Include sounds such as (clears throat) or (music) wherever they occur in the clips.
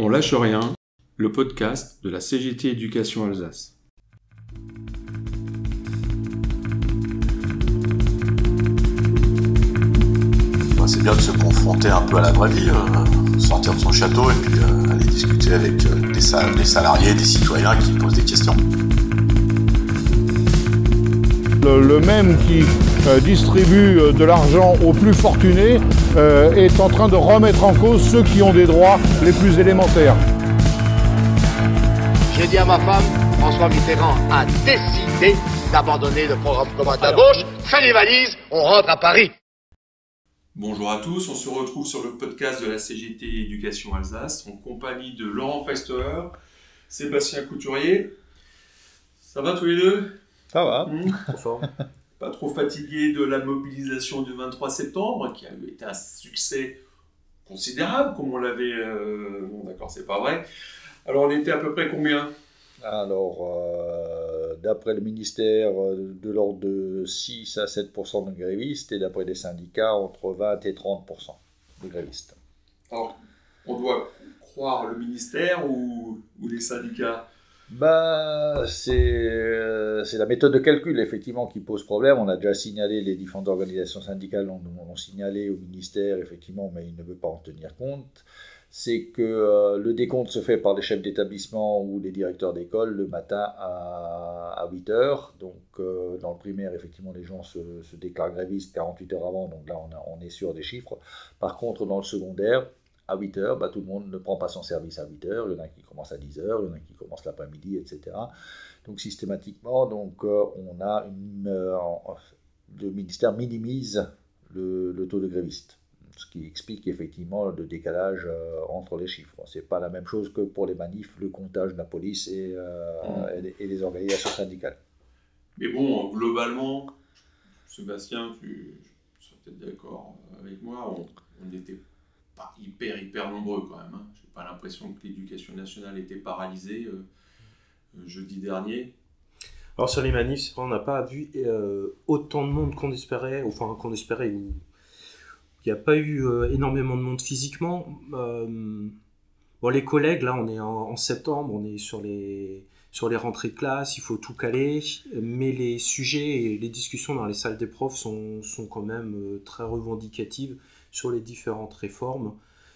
On lâche rien, le podcast de la CGT Éducation Alsace. C'est bien de se confronter un peu à la vraie vie, euh, sortir de son château et puis euh, aller discuter avec euh, des, salariés, des citoyens qui posent des questions. Le, même qui distribue de l'argent aux plus fortunés est en train de remettre en cause ceux qui ont des droits les plus élémentaires. J'ai dit à ma femme, François Mitterrand a décidé d'abandonner le programme commun d'embauche. Fais les valises, on rentre à Paris. Bonjour à tous, on se retrouve sur le podcast de la CGT Éducation Alsace en compagnie de Laurent Feister, Sébastien Couturier. Ça va tous les deux? Ça va, mmh. (laughs) Pas trop fatigué de la mobilisation du 23 septembre, qui a été un succès considérable, comme on l'avait... Euh, bon d'accord, c'est pas vrai. Alors on était à peu près combien? Alors, euh, d'après le ministère, euh, de l'ordre de 6 à 7% de grévistes, et d'après les syndicats, entre 20 et 30% de grévistes. Alors, on doit croire le ministère ou, les syndicats? Bah, c'est la méthode de calcul effectivement qui pose problème. On a déjà signalé, les différentes organisations syndicales l'ont signalé au ministère effectivement, mais il ne veut pas en tenir compte c'est que euh, le décompte se fait par les chefs d'établissement ou les directeurs d'école le matin à, 8 heures. Donc, euh, dans le primaire, effectivement, les gens se, déclarent grévistes 48 heures avant, donc là, on, est sûr des chiffres. Par contre, dans le secondaire, à 8 heures, bah, tout le monde ne prend pas son service à 8 heures. Il y en a qui commencent à 10 heures, il y en a qui commencent l'après-midi, etc. Donc, systématiquement, donc, euh, on a une, le ministère minimise le taux de grévistes ce qui explique effectivement le décalage euh, entre les chiffres. Ce n'est pas la même chose que pour les manifs, le comptage de la police et, euh, les, organisations syndicales. Mais bon, globalement, Sébastien, tu seras peut-être d'accord avec moi, on n'était hyper, hyper nombreux quand même. Hein. Je n'ai pas l'impression que l'éducation nationale était paralysée euh, jeudi dernier. Alors sur les manifs, on n'a pas vu autant de monde qu'on espérait, enfin qu'on espérait, il n'y a pas eu euh, énormément de monde physiquement. Euh, bon, les collègues, là, on est en, septembre, on est sur les, sur les rentrées de classe, il faut tout caler, mais les sujets et les discussions dans les salles des profs sont, sont quand même euh, très revendicatives sur les différentes réformes,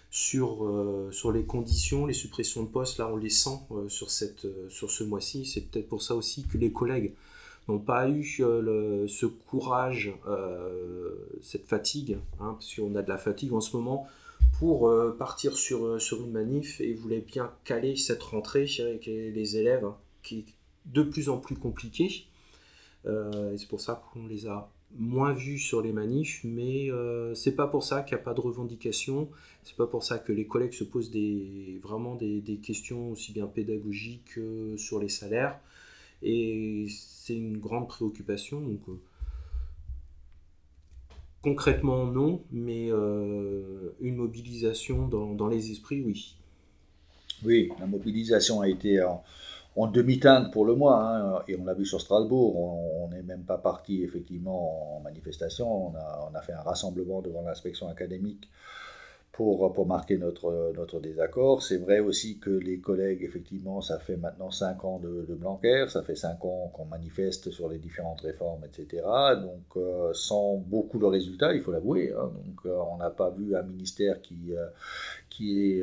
sur, sur les conditions, les suppressions de postes, là on les sent sur, cette, sur ce mois-ci, c'est peut-être pour ça aussi que les collègues n'ont pas eu euh, ce courage, euh, cette fatigue, hein, parce a de la fatigue en ce moment, pour euh, partir sur, sur une manif. Et voulaient bien caler cette rentrée avec les élèves, hein, qui est de plus en plus compliquée. et c'est pour ça qu'on les a moins vus sur les manifs, mais c'est pas pour ça qu'il n'y a pas de revendication, c'est pas pour ça que les collègues se posent vraiment des, questions aussi bien pédagogiques que sur les salaires. Et c'est une grande préoccupation. Euh, concrètement, non, mais euh, une mobilisation dans, les esprits, oui. Oui, la mobilisation a été demi-teinte pour le mois, hein, et on l'a vu sur Strasbourg, on n'est même pas parti effectivement en manifestation, on a fait un rassemblement devant l'inspection académique pour, pour marquer notre, notre désaccord. C'est vrai aussi que les collègues, effectivement, ça fait maintenant 5 ans de, de Blanquer, ça fait 5 ans qu'on manifeste sur les différentes réformes, etc. Donc, euh, sans beaucoup de résultats, il faut l'avouer. Hein. Donc, euh, on n'a pas vu un ministère qui, euh, qui,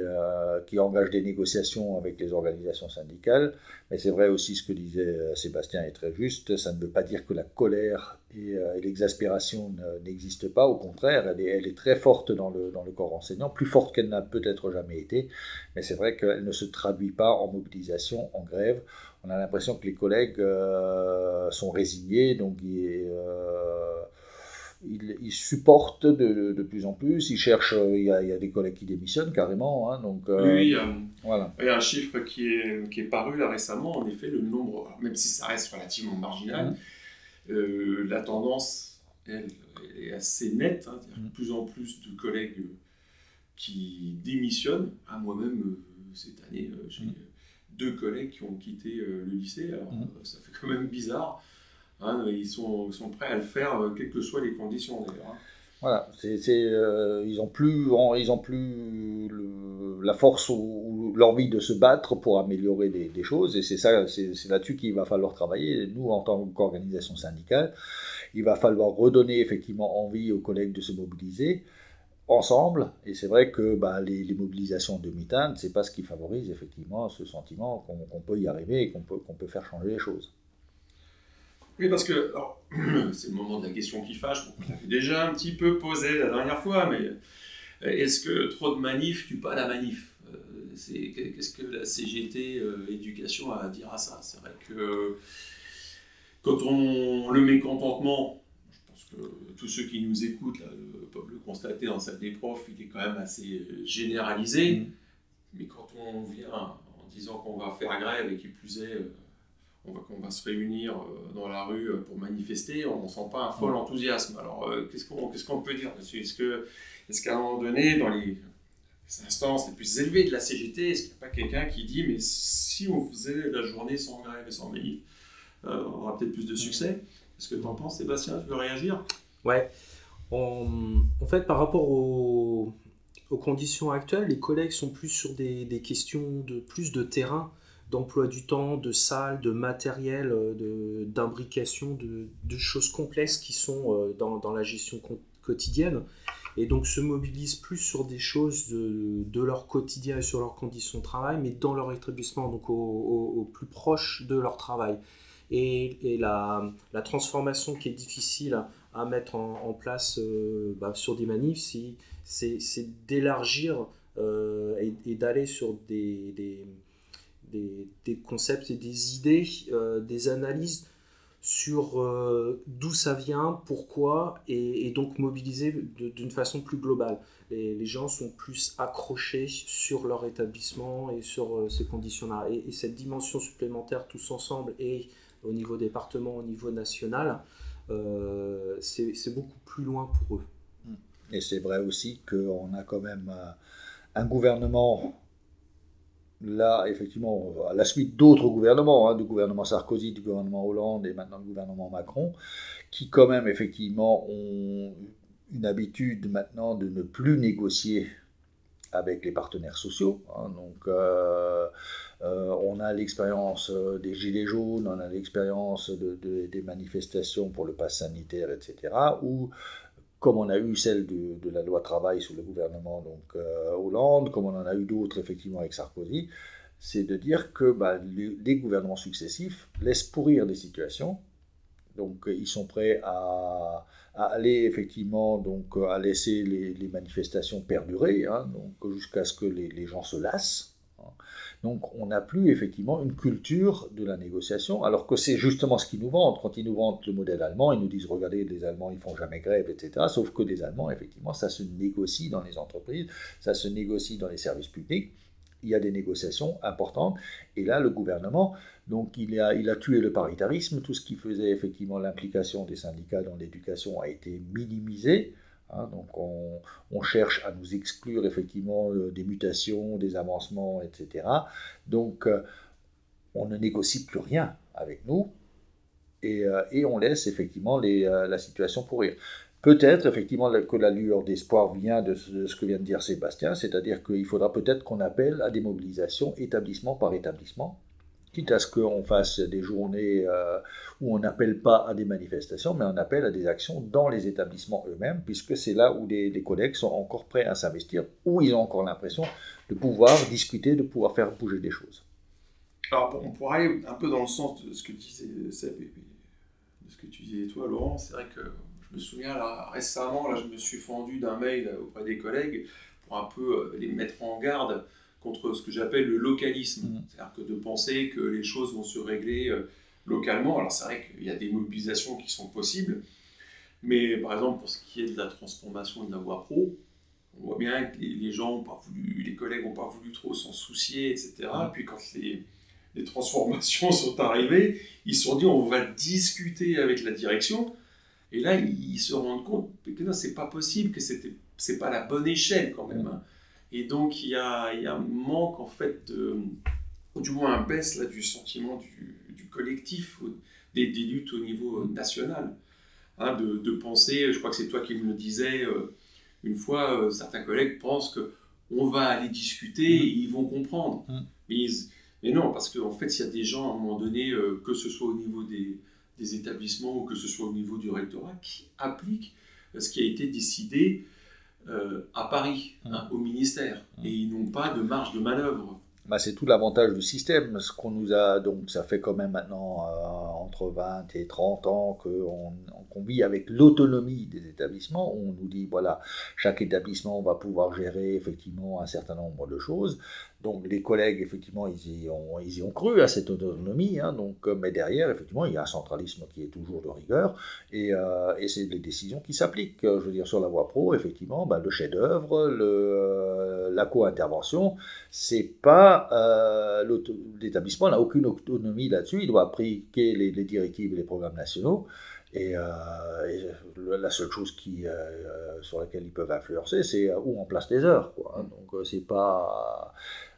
qui engage des négociations avec les organisations syndicales. Mais c'est vrai aussi ce que disait Sébastien est très juste. Ça ne veut pas dire que la colère et, l'exaspération n'existent pas. Au contraire, elle est, elle est très forte dans le, dans le corps enseignant plus forte qu'elle n'a peut-être jamais été, mais c'est vrai qu'elle ne se traduit pas en mobilisation, en grève. On a l'impression que les collègues euh, sont résignés, donc euh, ils, supportent de, plus en plus, ils cherchent, il y, a, des collègues qui démissionnent carrément. Hein, donc, euh, oui, il y, a, voilà. il y, a, un chiffre qui est, qui est paru là récemment, en effet, le nombre, même si ça reste relativement marginal, mmh. La tendance, elle, est assez nette, hein, mmh. de plus en plus de collègues qui démissionnent. À moi-même, euh, cette année, euh, j'ai mm. deux collègues qui ont quitté euh, le lycée. Alors, mm. ça fait quand même bizarre. Hein, ils, sont, sont, prêts à le faire, quelles que soient les conditions d'ailleurs. Hein. Voilà, c'est, ils n'ont plus, ils ont plus la force ou, l'envie de se battre pour améliorer des, choses. Et c'est ça, c'est là-dessus qu'il va falloir travailler. Nous, en tant qu'organisation syndicale, il va falloir redonner effectivement envie aux collègues de se mobiliser ensemble. Et c'est vrai que bah, les, mobilisations de ce c'est pas ce qui favorise effectivement ce sentiment qu'on peut y arriver et qu'on peut faire changer les choses. Oui, parce que (clears throat) c'est le moment de la question qui fâche. On l'avait déjà un petit peu posé la dernière fois, mais euh, est-ce que trop de manifs tue pas la manif? Euh, Qu'est-ce que la CGT euh, éducation a à dire à ça? C'est vrai que quand on le mécontentement, je pense que tous ceux qui nous écoutent peuvent le constater dans cette des profs, il est quand même assez généralisé. Mmh. Mais quand on vient en disant qu'on va faire grève et qui plus est on va, va se réunir euh, dans la rue euh, pour manifester, on ne sent pas un fol enthousiasme. Alors, euh, qu'est-ce qu'on peut dire Est-ce qu'à est un moment donné, dans les, instances les plus élevées de la CGT, est-ce qu'il n'y a pas quelqu'un qui dit mais si on faisait la journée sans grève et sans manif, on aura peut-être plus de succès? Qu'est-ce que tu en penses, Sébastien? Tu veux réagir? Ouais. En, fait, par rapport aux, conditions actuelles, les collègues sont plus sur des, des questions de plus de terrain d'emploi du temps, de salles, de matériel, euh, d'imbrication, de, de, choses complexes qui sont euh, dans, dans la gestion quotidienne. Et donc se mobilisent plus sur des choses de, de, leur quotidien et sur leurs conditions de travail, mais dans leur établissement, donc au, plus proche de leur travail. Et, et la, la, transformation qui est difficile à mettre en, place euh, bah, sur des manifs, c'est d'élargir et, d'aller sur des des, concepts et des idées, euh, des analyses sur euh, d'où ça vient, pourquoi, et, donc mobiliser d'une façon plus globale. Les, gens sont plus accrochés sur leur établissement et sur euh, ces conditions-là. Et, cette dimension supplémentaire tous ensemble, et au niveau département, au niveau national, c'est beaucoup plus loin pour eux. Et c'est vrai aussi qu'on a quand même un gouvernement là, effectivement, à la suite d'autres gouvernements, hein, du gouvernement Sarkozy, du gouvernement Hollande et maintenant du gouvernement Macron, qui quand même, effectivement, ont une habitude maintenant de ne plus négocier avec les partenaires sociaux. Hein. donc, euh, euh, on a l'expérience euh, des Gilets jaunes, on a l'expérience des manifestations pour le pass sanitaire, etc., où comme on a eu celle de, la loi travail sous le gouvernement donc, euh, Hollande, comme on en a eu d'autres effectivement avec Sarkozy, c'est de dire que bah, les, gouvernements successifs laissent pourrir des situations. Donc ils sont prêts à, aller effectivement donc à laisser les, manifestations perdurer, hein, jusqu'à ce que les, gens se lassent. Hein. Donc on n'a plus effectivement une culture de la négociation, alors que c'est justement ce qu'ils nous vendent. Quand ils nous vendent le modèle allemand, ils nous disent regardez, les Allemands ils font jamais grève, etc. Sauf que les Allemands, effectivement, ça se négocie dans les entreprises, ça se négocie dans les services publics. Il y a des négociations importantes. Et là, le gouvernement, donc il a, il a tué le paritarisme. Tout ce qui faisait effectivement l'implication des syndicats dans l'éducation a été minimisé. Hein, donc on, cherche à nous exclure effectivement euh, des mutations, des avancements, etc. Donc euh, on ne négocie plus rien avec nous et, euh, on laisse effectivement la situation pourrir. Peut-être effectivement que la lueur d'espoir vient de ce, de ce, que vient de dire Sébastien, c'est-à-dire qu'il faudra peut-être qu'on appelle à des mobilisations établissement par établissement quitte à ce qu'on fasse des journées euh, où on n'appelle pas à des manifestations, mais on appelle à des actions dans les établissements eux-mêmes, puisque c'est là où les, collègues sont encore prêts à s'investir, où ils ont encore l'impression de pouvoir discuter, de pouvoir faire bouger des choses. Alors, on pourrait aller un peu dans le sens de ce que disait Seb de ce que tu disais toi, Laurent. C'est vrai que je me souviens là, récemment, là, je me suis fendu d'un mail auprès des collègues pour un peu euh, les mettre en garde contre ce que j'appelle le localisme. Mm. C'est-à-dire que de penser que les choses vont se régler euh, localement. Alors c'est vrai qu'il y a des mobilisations qui sont possibles, mais par exemple pour ce qui est de la transformation de la voie pro, on voit bien que les, gens ont pas voulu, les collègues n'ont pas voulu trop s'en soucier, etc. Mm. Puis quand les, les, transformations (laughs) sont arrivées, ils se sont dit on va discuter avec la direction. Et là, ils se rendent compte que non, c'est pas possible, que c'était, c'est pas la bonne échelle quand même. Hein. Et donc, il y a, il y a un manque, en fait, de, ou du moins un baisse là, du sentiment du, du collectif, des, des, luttes au niveau national. Hein, de, de, penser, je crois que c'est toi qui me le disais, euh, une fois, euh, certains collègues pensent que on va aller discuter et ils vont comprendre. Mm. Mais, mais non, parce qu'en fait, il y a des gens, à un moment donné, euh, que ce soit au niveau des, des établissements ou que ce soit au niveau du rectorat, qui appliquent ce qui a été décidé euh, à Paris, hein, au ministère. Et ils n'ont pas de marge de manœuvre. Bah, c'est tout l'avantage du système. Ce qu'on nous a, donc ça fait quand même maintenant euh, entre 20 et 30 ans qu'on qu'on vit avec l'autonomie des établissements. On nous dit, voilà, chaque établissement va pouvoir gérer effectivement un certain nombre de choses. Donc les collègues, effectivement, ils y ont, ils y ont cru à cette autonomie. Hein, donc, euh, mais derrière, effectivement, il y a un centralisme qui est toujours de rigueur. Et, euh, et c'est les décisions qui s'appliquent. Je veux dire, sur la voie pro, effectivement, ben, le chef-d'œuvre, le, la co-intervention, c'est pas. Euh, L'établissement n'a aucune autonomie là-dessus. Il doit appliquer les, directives et les programmes nationaux. Et, euh, la seule chose qui, euh, sur laquelle ils peuvent influencer, c'est où on place les heures. Quoi, hein. Donc c'est pas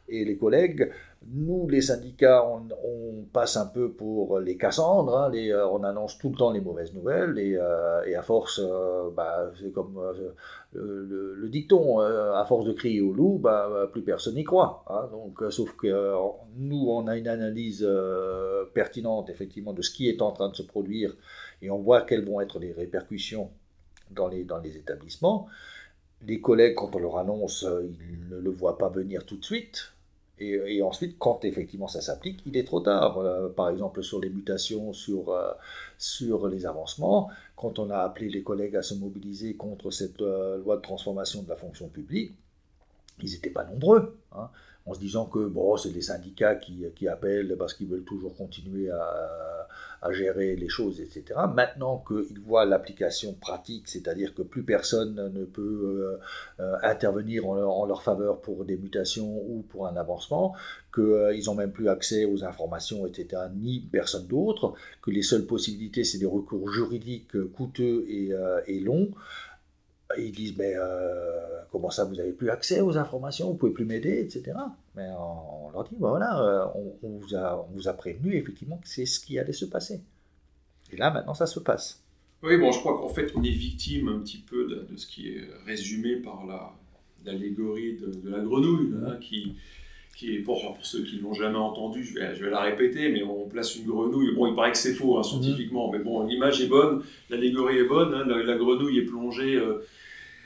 et les collègues. Nous, les syndicats, on, passe un peu pour les Cassandres, hein, euh, on annonce tout le temps les mauvaises nouvelles, et, euh, à force, euh, bah, c'est comme le, le, dicton, à force de crier au loup, bah, plus personne n'y croit. Hein, donc, sauf que nous, on a une analyse pertinente, effectivement, de ce qui est en train de se produire, et on voit quelles vont être les répercussions dans les établissements. Les collègues, quand on leur annonce, ils ne le voient pas venir tout de suite. Et, ensuite, quand effectivement ça s'applique, il est trop tard. Euh, par exemple, sur les mutations, sur, euh, sur les avancements, quand on a appelé les collègues à se mobiliser contre cette euh, loi de transformation de la fonction publique, ils n'étaient pas nombreux. Hein, en se disant que bon, c'est des syndicats qui, qui appellent parce qu'ils veulent toujours continuer à, à, gérer les choses, etc. Maintenant qu'ils voient l'application pratique, c'est-à-dire que plus personne ne peut euh, intervenir en leur, en leur, faveur pour des mutations ou pour un avancement, qu'ils euh, n'ont même plus accès aux informations, etc., ni personne d'autre, que les seules possibilités, c'est des recours juridiques coûteux et, euh, et longs, ils disent mais euh, comment ça vous n'avez plus accès aux informations vous pouvez plus m'aider etc mais on, leur dit ben voilà euh, on, vous a, on vous a prévenu effectivement que c'est ce qui allait se passer. Et là maintenant ça se passe. Oui bon je crois qu'en fait on est victime un petit peu de, ce qui est résumé par la l'allégorie de, de, la grenouille hein, qui qui est, pour, pour ceux qui ne l'ont jamais entendu, je vais, je vais, la répéter, mais on place une grenouille. Bon, il paraît que c'est faux hein, scientifiquement, mmh. mais bon, l'image est bonne, l'allégorie est bonne. Hein, la, la, grenouille est plongée. Euh,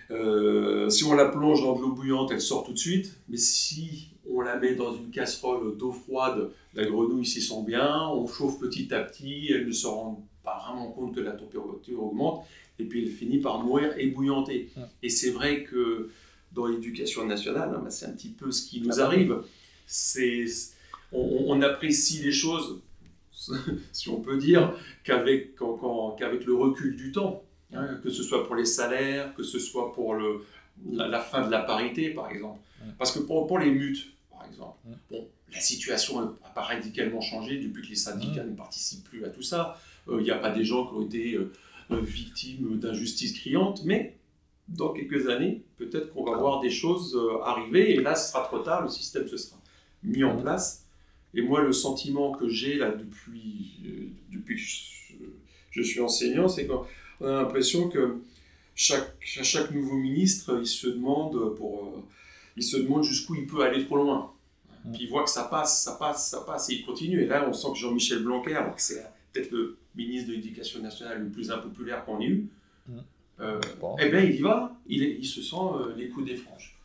euh, si on la plonge dans de l'eau bouillante, elle sort tout de suite. Mais si on la met dans une casserole d'eau froide, la grenouille s'y sent bien. On chauffe petit à petit, elle ne se rend pas vraiment compte que la température augmente. Et puis elle finit par mourir ébouillantée. Mmh. Et c'est vrai que dans l'éducation nationale, hein, c'est un petit peu ce qui nous arrive. C'est, on, on, apprécie les choses, (laughs) si on peut dire, qu'avec, qu'avec le recul du temps. Hein, que ce soit pour les salaires, que ce soit pour le, la, la fin de la parité, par exemple. Parce que pour, pour les mutes, par exemple, bon, la situation n'a pas radicalement changé depuis que les syndicats ne participent plus à tout ça. Il euh, n'y a pas des gens qui ont été euh, victimes d'injustices criantes, mais dans quelques années, peut-être qu'on va ah. voir des choses euh, arriver, et là, ce sera trop tard, le système se sera mis en place. Et moi, le sentiment que j'ai là depuis, euh, depuis que je, je suis enseignant, c'est qu'on a l'impression que chaque, chaque nouveau ministre, il se demande pour, euh, il se demande jusqu'où il peut aller trop loin. Puis il voit que ça passe, ça passe, ça passe, et il continue. Et là, on sent que Jean-Michel Blanquer, alors que c'est peut-être le ministre de l'Éducation nationale le plus impopulaire qu'on ait eu, euh, bon. eh bien, il y va, il, est, il se sent euh, les coups des franges.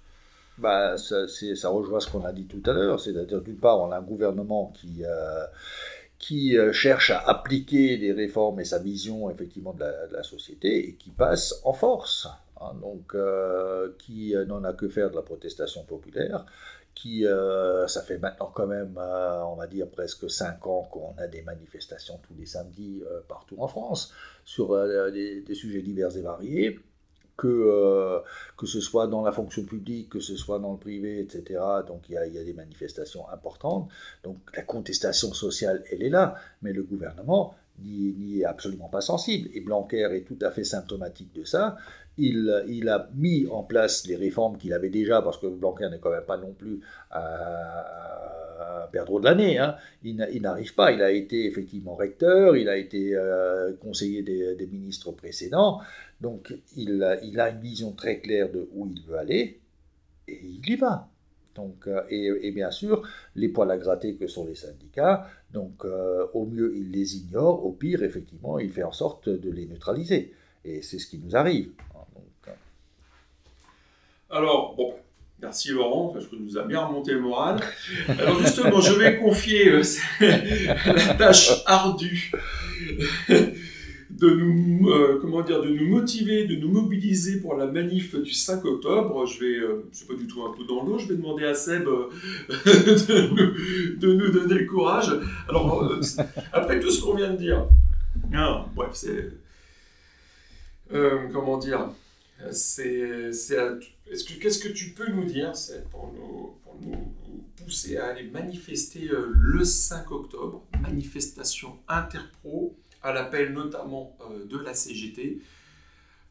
Bah, ça, ça, rejoint ce qu'on a dit tout à l'heure, c'est-à-dire d'une part, on a un gouvernement qui, euh, qui euh, cherche à appliquer les réformes et sa vision effectivement de la, de la société et qui passe en force, hein, donc euh, qui n'en a que faire de la protestation populaire, qui, euh, ça fait maintenant quand même, euh, on va dire, presque cinq ans qu'on a des manifestations tous les samedis euh, partout en France sur des, sujets divers et variés, que, que ce soit dans la fonction publique, que ce soit dans le privé, etc. Donc il y a, il y a des manifestations importantes. Donc la contestation sociale, elle est là, mais le gouvernement n'y est absolument pas sensible. Et Blanquer est tout à fait symptomatique de ça il, a mis en place les réformes qu'il avait déjà, parce que Blanquer n'est quand même pas non plus à, à perdre de l'année. Hein. Il n'arrive pas. Il a été effectivement recteur, il a été euh, conseiller des, ministres précédents. Donc il, a une vision très claire de où il veut aller. et il y va. Donc, euh, et, bien sûr, les poils à gratter que sont les syndicats, donc euh, au mieux il les ignore, au pire, effectivement, il fait en sorte de les neutraliser. Et c'est ce qui nous arrive. Euh. Alors, bon, merci Laurent, parce que nous a bien remonté le moral. Alors justement, je vais confier (laughs) la tâche ardue de nous, euh, comment dire, de nous motiver, de nous mobiliser pour la manif du 5 octobre. Je vais, euh, suis pas du tout un coup dans l'eau, je vais demander à Seb euh, (laughs) de, nous, donner le courage. Alors, après tout ce qu'on vient de dire, ah, bref, c'est, comment dire, c'est, est-ce que, qu'est-ce que tu peux nous dire, pour nous pousser à aller manifester le 5 octobre, manifestation interpro à l'appel notamment euh, de la CGT.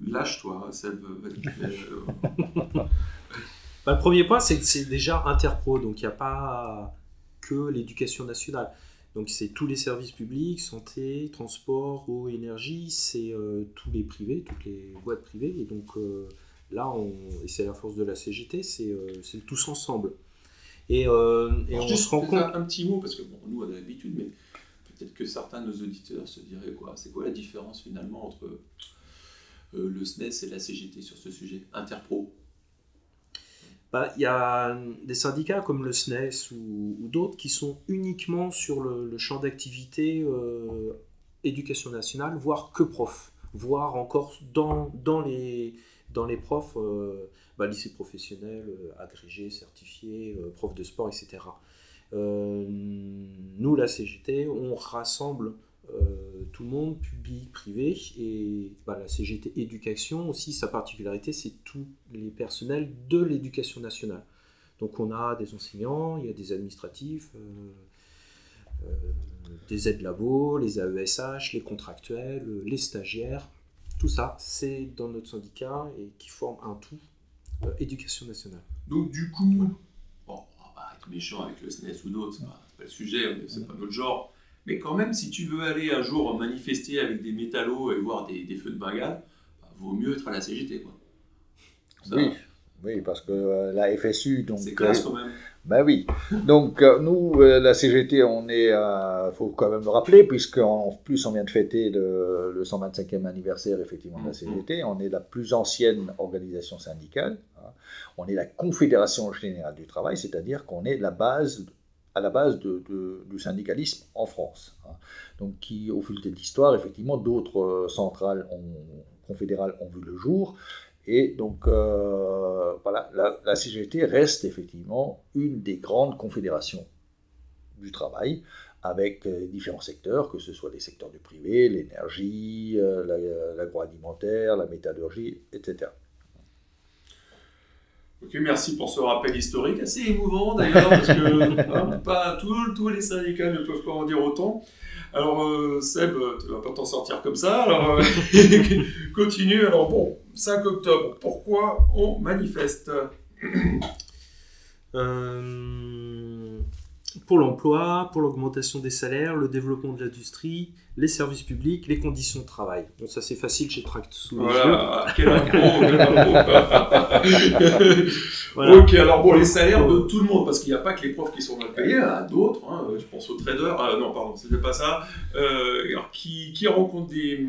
Lâche-toi, ça va (laughs) bah, le premier point, c'est que c'est déjà interpro, donc il n'y a pas que l'éducation nationale. Donc c'est tous les services publics, santé, transport, eau, énergie, c'est euh, tous les privés, toutes les boîtes privées. Et donc euh, là, on, et c'est la force de la CGT, c'est tous ensemble. Et, et on se rend compte... Un, un, petit mot, parce que bon, nous on a l'habitude, mais peut-être que certains de nos auditeurs se diraient quoi C'est quoi la différence finalement entre euh, le SNES et la CGT sur ce sujet Interpro? Bah, il y a des syndicats comme le SNES ou, d'autres qui sont uniquement sur le, champ d'activité euh, éducation nationale, voire que prof, voire encore dans, dans, les, dans les profs, euh, bah, lycée professionnel, agrégé, certifié, prof de sport, etc. Euh, nous, la CGT, on rassemble euh, tout le monde, public, privé, et bah, la CGT éducation aussi, sa particularité, c'est tous les personnels de l'éducation nationale. Donc on a des enseignants, il y a des administratifs, euh, des aides labo, les AESH, les contractuels, les stagiaires, tout ça, c'est dans notre syndicat et qui forme un tout, éducation nationale. Donc du coup, méchant avec le SNES ou d'autres, c'est pas, pas, le sujet, c'est pas notre genre. Mais quand même, si tu veux aller un jour manifester avec des métallos et voir des, feux de bah, vaut mieux être à la CGT. Quoi. oui. oui, parce que euh, la FSU, donc. C'est classe quand même. Ben oui. Donc, euh, nous, euh, la CGT, on est, il faut quand même le rappeler, puisqu'en plus, on vient de fêter le, le 125e anniversaire, effectivement, de la mm-hmm. CGT. On est la plus ancienne organisation syndicale. Hein. On est la Confédération Générale du Travail, c'est-à-dire qu'on est la base, à la base de, du syndicalisme en France. Hein. Donc, qui, au fil de l'histoire, effectivement, d'autres centrales confédérales ont vu le jour. Et donc, euh, voilà, la, CGT reste effectivement une des grandes confédérations du travail, avec euh, différents secteurs, que ce soit les secteurs du privé, l'énergie, euh, l'agroalimentaire, la métallurgie, etc. Ok, merci pour ce rappel historique, assez émouvant d'ailleurs, parce que (laughs) hein, pas tous les syndicats ne peuvent pas en dire autant. Alors, euh, Seb, tu vas pas t'en sortir comme ça. Alors, euh, (laughs) continue. Alors, bon, 5 octobre, pourquoi on manifeste? (clears throat) Euh, Pour l'emploi, pour l'augmentation des salaires, le développement de l'industrie, les services publics, les conditions de travail. Bon, ça c'est facile chez Tract sous voilà, (laughs) quel (laughs) Ok, alors bon, les salaires de tout le monde, parce qu'il n'y a pas que les profs qui sont mal payés, il y en a d'autres, hein, je pense aux traders, ah, non pardon, c'était pas ça, euh, alors, qui, qui rencontrent des,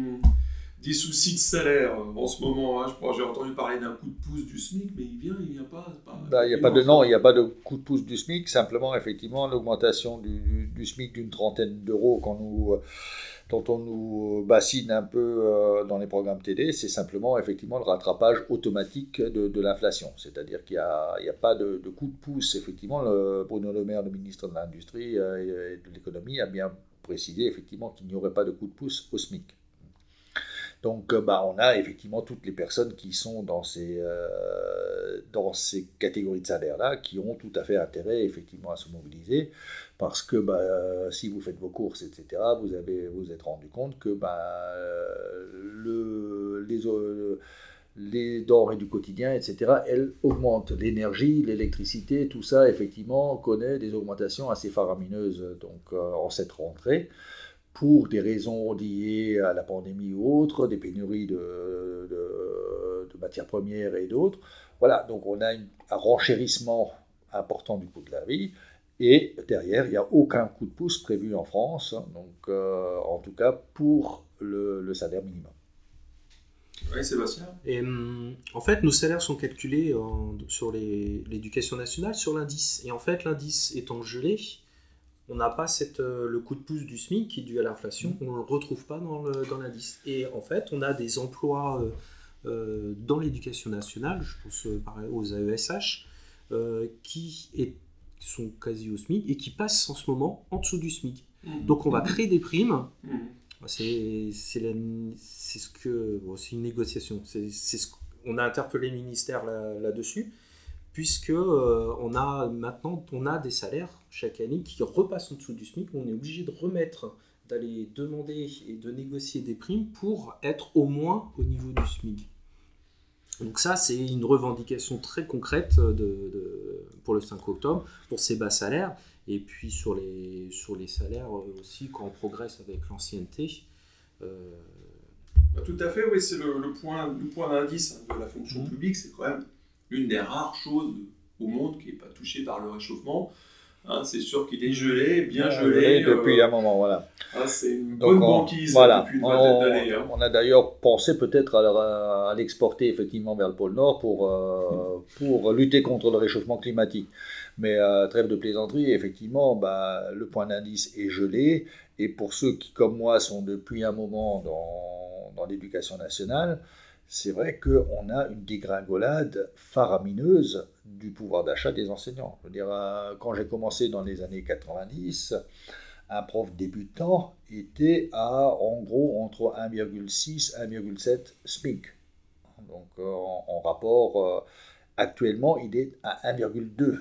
des soucis de salaire en ce moment. Hein. J'ai entendu parler d'un coup de pouce du SMIC, mais il vient, il vient pas. Bah, il n'y a pas de non, il n'y a pas de coup de pouce du SMIC. Simplement, effectivement, l'augmentation du, du, SMIC d'une trentaine d'euros quand nous dont on nous bassine un peu euh, dans les programmes TD, c'est simplement effectivement le rattrapage automatique de, l'inflation. C'est-à-dire qu'il n'y a, pas de, coup de pouce. Effectivement, le, Bruno Le Maire, le ministre de l'Industrie euh, et de l'Économie, a bien précisé effectivement qu'il n'y aurait pas de coup de pouce au SMIC. Donc, euh, bah, on a effectivement toutes les personnes qui sont dans ces, dans ces catégories de salaires-là, qui ont tout à fait intérêt effectivement à se mobiliser parce que bah, si vous faites vos courses, etc., vous avez vous êtes rendu compte que bah, le, les, les denrées du quotidien, etc., elles augmentent. L'énergie, l'électricité, tout ça, effectivement, connaît des augmentations assez faramineuses donc, euh, en cette rentrée pour des raisons liées à la pandémie ou autres, des pénuries de, de, de matières premières et d'autres. voilà, donc on a un renchérissement important du coût de la vie. Et derrière, il n'y a aucun coup de pouce prévu en France, hein, donc euh, en tout cas pour le, salaire minimum. Oui, Sébastien. Et, hum, en fait, nos salaires sont calculés sur l'éducation nationale sur l'indice. Et en fait, l'indice étant gelé, on n'a pas cette, euh, le coup de pouce du SMIC qui est dû à l'inflation, mmh. on ne le retrouve pas dans l'indice. et en fait, on a des emplois euh, dans l'éducation nationale, je pense aux AESH, qui est sont quasi au SMIC et qui passent en ce moment en dessous du SMIC. Mmh. Donc on va créer des primes. Mmh. C'est ce que c'est une négociation. C'est ce on a interpellé le ministère là-dessus, puisque euh, on a maintenant on a des salaires chaque année qui repassent en dessous du SMIC. On est obligé de remettre, d'aller demander et de négocier des primes pour être au moins au niveau du SMIC. Donc ça, c'est une revendication très concrète de, pour le 5 octobre, pour ces bas salaires. Et puis sur les, sur les salaires aussi, quand on progresse avec l'ancienneté. Euh, bah, tout à fait, oui, c'est le, point, le point d'indice de la fonction mmh. publique. C'est quand même une des rares choses au monde qui n'est pas touchée par le réchauffement. Hein, c'est sûr qu'il est gelé, bien gelé. depuis euh, un moment, voilà. Ah, c'est une bonne banquise depuis une vingtaine d'années. Hein. On a d'ailleurs pensé peut-être à, l'exporter effectivement vers le pôle Nord pour, euh, (laughs) pour lutter contre le réchauffement climatique. Mais euh, trêve de plaisanterie, effectivement, bah, le point d'indice est gelé. Et pour ceux qui, comme moi, sont depuis un moment dans, dans l'éducation nationale, c'est vrai qu'on a une dégringolade faramineuse du pouvoir d'achat des enseignants. Je veux euh, quand j'ai commencé dans les années 90, un prof débutant était à en gros entre 1,6 et 1,7 SMIC. Donc euh, en, rapport, euh, actuellement, il est à 1,2.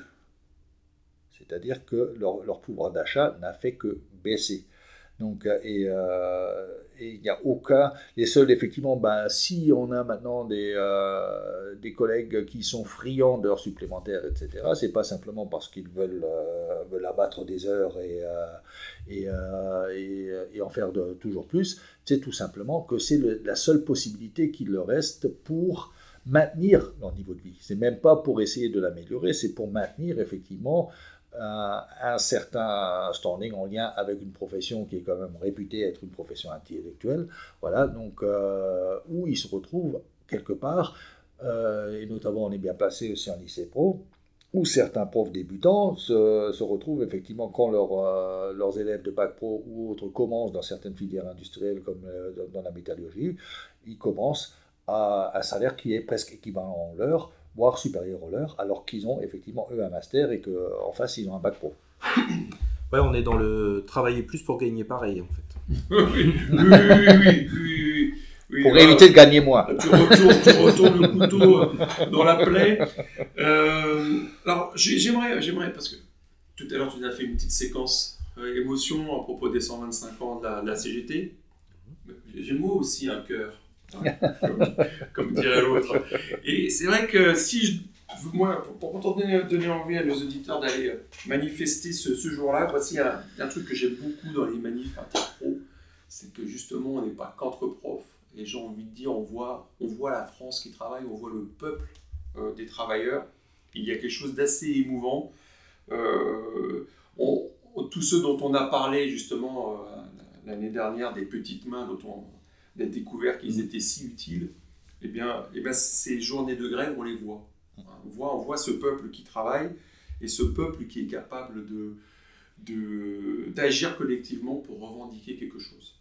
C'est-à-dire que leur pouvoir d'achat n'a fait que baisser. Donc, et, et il n'y a aucun. Les seuls, effectivement, ben, si on a maintenant des, euh, des collègues qui sont friands d'heures supplémentaires, etc., c'est pas simplement parce qu'ils veulent, euh, abattre des heures et, euh, et, et, en faire toujours plus, c'est tout simplement que c'est la seule possibilité qu'il leur reste pour maintenir leur niveau de vie. C'est même pas pour essayer de l'améliorer, c'est pour maintenir effectivement un, certain standing en lien avec une profession qui est quand même réputée être une profession intellectuelle, voilà, donc euh, où ils se retrouvent quelque part, euh, et notamment on est bien placé aussi en lycée pro, où certains profs débutants se, retrouvent effectivement quand euh, leurs élèves de bac pro ou autres commencent dans certaines filières industrielles comme dans, la métallurgie, ils commencent à un salaire qui est presque équivalent en leur voire supérieur au leur, alors qu'ils ont effectivement eux un master et qu'en face ils ont un bac pro. (coughs) Ouais, on est dans le travailler plus pour gagner pareil en fait. (laughs) oui, oui, oui, oui, pour éviter de gagner moins. Tu retournes, tu retournes le couteau euh, dans la plaie. Euh, alors j'aimerais, j'aimerais, parce que tout à l'heure tu as fait une petite séquence euh, émotion à propos des 125 ans de la, de la CGT. J'ai moi aussi un cœur comme, dirait l'autre. Et c'est vrai que si je, moi, pour, pour donner, donner, envie à nos auditeurs d'aller manifester ce, jour-là, voici un, truc que j'aime beaucoup dans les manifs pro, c'est que justement on n'est pas qu'entre profs. Et j'ai envie de dire, on voit, on voit la France qui travaille, on voit le peuple euh, des travailleurs. Il y a quelque chose d'assez émouvant. Euh, tous ceux dont on a parlé justement euh, l'année dernière, des petites mains dont on, d'être découvert qu'ils mm. étaient si utiles, eh bien, eh bien, ces journées de grève, on les voit. On voit, on voit ce peuple qui travaille et ce peuple qui est capable de, d'agir collectivement pour revendiquer quelque chose.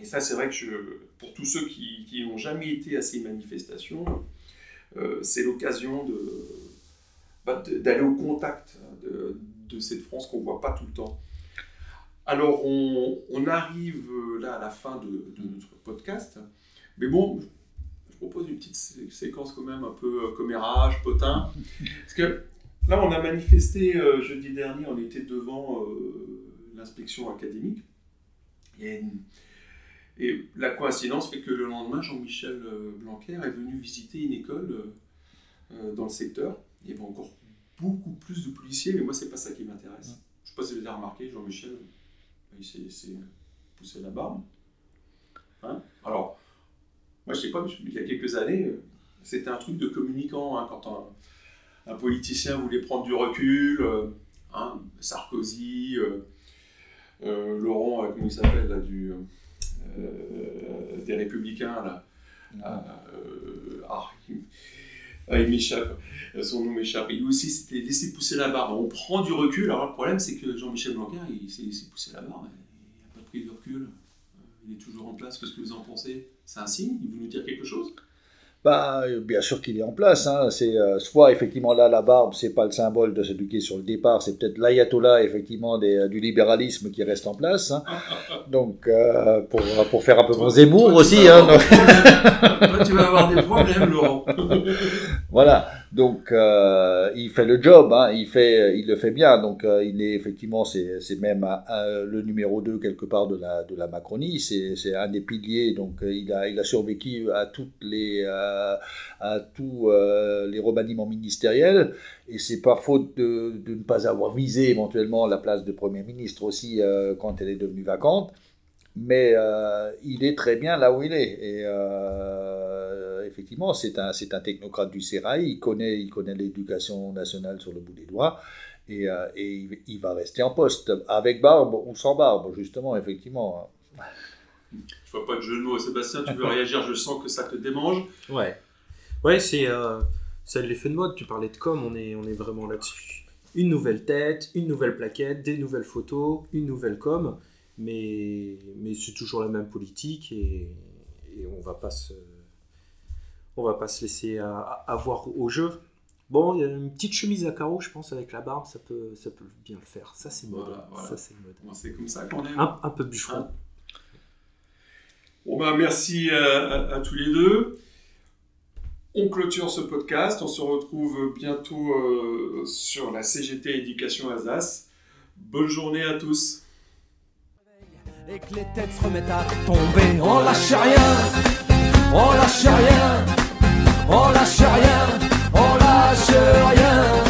Et ça, c'est vrai que je, pour tous ceux qui n'ont jamais été à ces manifestations, euh, c'est l'occasion bah, de, d'aller au contact de, de cette France qu'on ne voit pas tout le temps. Alors, on, arrive euh, là à la fin de, notre podcast. Mais bon, je propose une petite séquence quand même un peu euh, commérage, potin. Parce que là, on a manifesté euh, jeudi dernier, on était devant l'inspection académique. Et, et, la coïncidence fait que le lendemain, Jean-Michel Blanquer est venu visiter une école dans le secteur. Il y avait encore beaucoup plus de policiers, mais moi, c'est pas ça qui m'intéresse. Je ne sais pas si vous avez remarqué, Jean-Michel, il s'est poussé la barbe. Hein? Alors, moi, je sais pas, il y a quelques années, c'était un truc de communicant. Hein, quand un, politicien voulait prendre du recul, hein, Sarkozy, Laurent, comment il s'appelle, là, du, des Républicains, là. ah, ah, il m'échappe, son nom m'échappe. Lui aussi, c'était laisser pousser la barbe. On prend du recul. Alors le problème, c'est que Jean-Michel Blanquer, il s'est laissé pousser la barbe. Il n'a pas pris de recul. Il est toujours en place. Qu'est-ce que vous en pensez? C'est un signe? Il veut nous dire quelque chose? Bah, bien sûr qu'il est en place. Hein. C'est euh, soit effectivement là la barbe, c'est pas le symbole de celui qui est sur le départ, c'est peut-être l'ayatollah effectivement des, du libéralisme qui reste en place. Hein. Donc euh, pour, pour faire un peu mon Zemmour aussi. Hein, tu vas avoir (laughs) des problèmes, Laurent. (laughs) voilà. Donc euh, il fait le job, hein, il fait, il le fait bien. Donc euh, il est effectivement, c'est, même le numéro 2 quelque part de la de la Macronie. C'est, un des piliers. Donc euh, il a il a survécu à toutes les tous les remaniements ministériels. Et c'est pas faute de, de ne pas avoir visé éventuellement la place de premier ministre aussi quand elle est devenue vacante mais euh, il est très bien là où il est. Et euh, effectivement, c'est un, c'est un technocrate du Sérail, il connaît, il connaît l'éducation nationale sur le bout des doigts, et, euh, et il, va rester en poste, avec barbe ou sans barbe, justement, effectivement. Je vois pas de jeu de mots. Sébastien, tu veux réagir? Je sens que ça te démange. Ouais. Ouais, c'est, c'est l'effet de mode. Tu parlais de com, on est, on est vraiment là-dessus. Une nouvelle tête, une nouvelle plaquette, des nouvelles photos, une nouvelle com mais, mais c'est toujours la même politique et, on va pas se on va pas se laisser avoir au jeu. Bon, il y a une petite chemise à carreaux, je pense, avec la barbe, ça peut, ça peut bien le faire. Ça, c'est mode. Ça, c'est mode. c'est comme ça qu'on aime. Un, un, peu de bûcheron. Hein bon, bah, merci à, tous les deux. On clôture ce podcast. On se retrouve bientôt euh, sur la CGT Éducation Alsace. Bonne journée à tous et que les têtes se remettent à tomber. On lâche rien, on lâche rien, on lâche rien, on lâche rien,